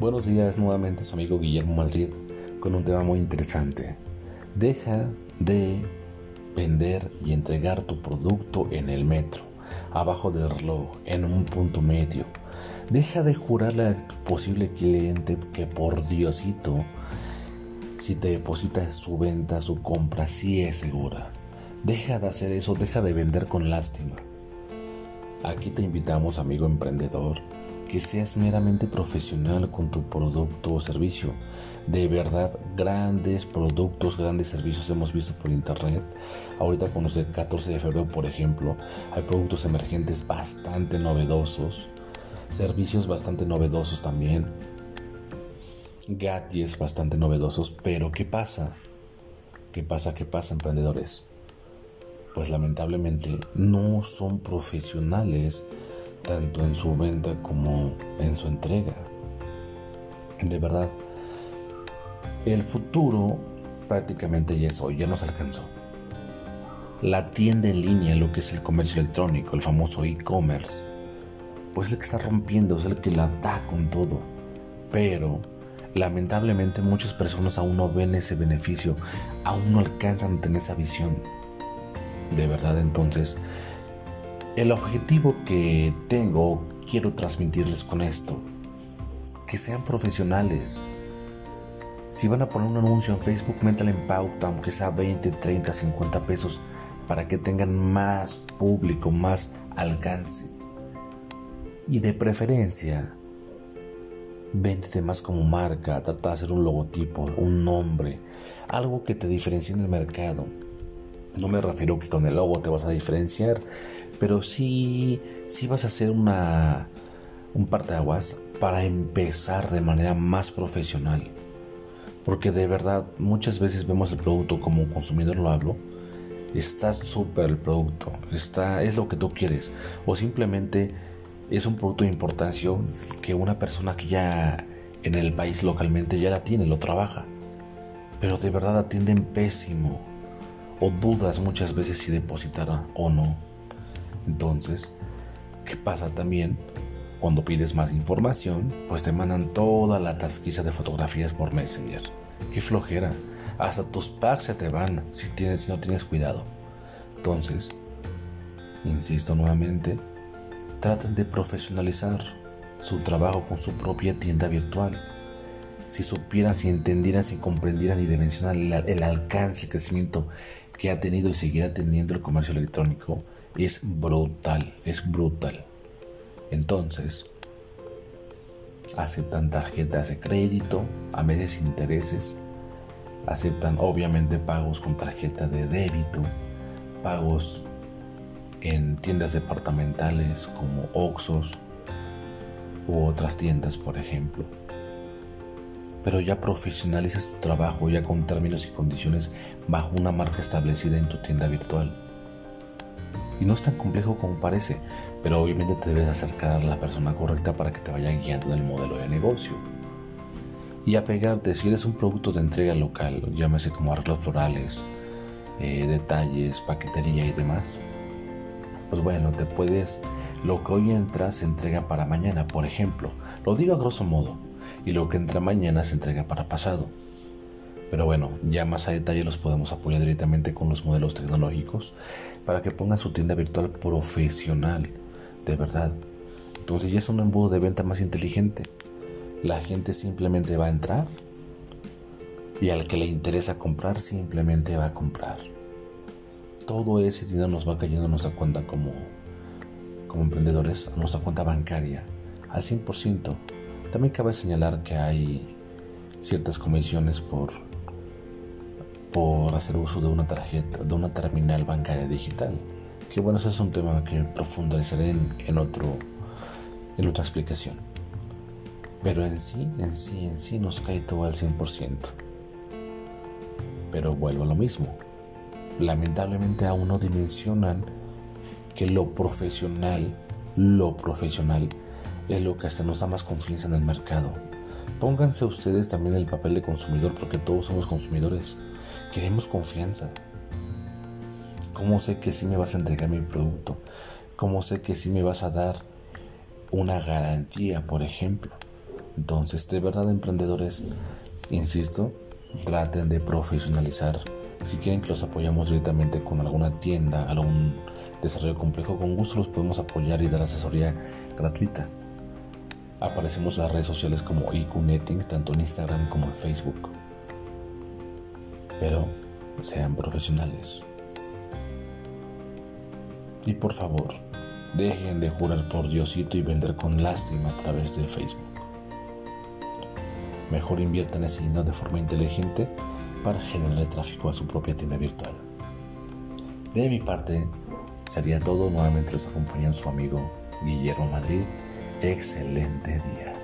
Buenos días nuevamente su amigo Guillermo Madrid con un tema muy interesante. Deja de vender y entregar tu producto en el metro, abajo del reloj, en un punto medio. Deja de jurarle a tu posible cliente que por Diosito, si te deposita su venta, su compra, sí es segura. Deja de hacer eso, deja de vender con lástima. Aquí te invitamos, amigo emprendedor, que seas meramente profesional con tu producto o servicio. De verdad, grandes productos, grandes servicios hemos visto por internet. Ahorita con los del 14 de febrero, por ejemplo, hay productos emergentes bastante novedosos, servicios bastante novedosos también, gadgets bastante novedosos, pero ¿qué pasa? ¿Qué pasa? ¿Qué pasa, emprendedores? Pues lamentablemente no son profesionales tanto en su venta como en su entrega. De verdad, el futuro prácticamente ya es hoy, ya nos alcanzó. La tienda en línea, lo que es el comercio electrónico, el famoso e-commerce, pues es el que está rompiendo, es el que la da con todo. Pero lamentablemente muchas personas aún no ven ese beneficio, aún no alcanzan a tener esa visión. De verdad, entonces, el objetivo que tengo, quiero transmitirles con esto, que sean profesionales. Si van a poner un anuncio en Facebook, métale en pauta, aunque sea 20, 30, 50 pesos, para que tengan más público, más alcance. Y de preferencia, véndete más como marca, trata de hacer un logotipo, un nombre, algo que te diferencie en el mercado. No me refiero que con el logo te vas a diferenciar, pero sí, sí vas a hacer una, un parteaguas para empezar de manera más profesional. Porque de verdad muchas veces vemos el producto como consumidor lo hablo. Está súper el producto, está, es lo que tú quieres. O simplemente es un producto de importancia que una persona que ya en el país localmente ya la tiene, lo trabaja. Pero de verdad atienden pésimo. O dudas muchas veces si depositará o no. Entonces, ¿qué pasa también? Cuando pides más información, pues te mandan toda la tasquiza de fotografías por Messenger. Qué flojera. Hasta tus packs se te van si, tienes, si no tienes cuidado. Entonces, insisto nuevamente, traten de profesionalizar su trabajo con su propia tienda virtual. Si supieran, si entendieran, si comprendieran y dimensionan el, el alcance y crecimiento que ha tenido y seguirá teniendo el comercio electrónico, es brutal, es brutal. Entonces, aceptan tarjetas de crédito, a meses intereses, aceptan obviamente pagos con tarjeta de débito, pagos en tiendas departamentales como Oxos u otras tiendas, por ejemplo. Pero ya profesionalizas tu trabajo ya con términos y condiciones bajo una marca establecida en tu tienda virtual y no es tan complejo como parece, pero obviamente te debes acercar a la persona correcta para que te vaya guiando en el modelo de negocio. Y apegarte, si eres un producto de entrega local, llámese como arreglos florales, eh, detalles, paquetería y demás, pues bueno, te puedes, lo que hoy entra se entrega para mañana, por ejemplo, lo digo a grosso modo, y lo que entra mañana se entrega para pasado. Pero bueno, ya más a detalle los podemos apoyar directamente con los modelos tecnológicos para que pongan su tienda virtual profesional, de verdad. Entonces ya es un embudo de venta más inteligente. La gente simplemente va a entrar y al que le interesa comprar simplemente va a comprar. Todo ese dinero nos va cayendo a nuestra cuenta como, como emprendedores, a nuestra cuenta bancaria, al 100%. También cabe señalar que hay ciertas comisiones por por hacer uso de una tarjeta, de una terminal bancaria digital. Que bueno, ese es un tema que profundizaré en, en, otro, en otra explicación. Pero en sí, en sí, en sí nos cae todo al 100%. Pero vuelvo a lo mismo. Lamentablemente aún no dimensionan que lo profesional, lo profesional, es lo que hasta nos da más confianza en el mercado. Pónganse ustedes también el papel de consumidor porque todos somos consumidores. Queremos confianza. ¿Cómo sé que sí me vas a entregar mi producto? ¿Cómo sé que sí me vas a dar una garantía, por ejemplo? Entonces, de verdad, emprendedores, insisto, traten de profesionalizar. Si quieren que los apoyamos directamente con alguna tienda, algún desarrollo complejo, con gusto los podemos apoyar y dar asesoría gratuita. Aparecemos en las redes sociales como IQ tanto en Instagram como en Facebook. Pero sean profesionales. Y por favor, dejen de jurar por Diosito y vender con lástima a través de Facebook. Mejor inviertan ese dinero de forma inteligente para generar tráfico a su propia tienda virtual. De mi parte, sería todo. Nuevamente les acompañó su amigo Guillermo Madrid. Excelente día.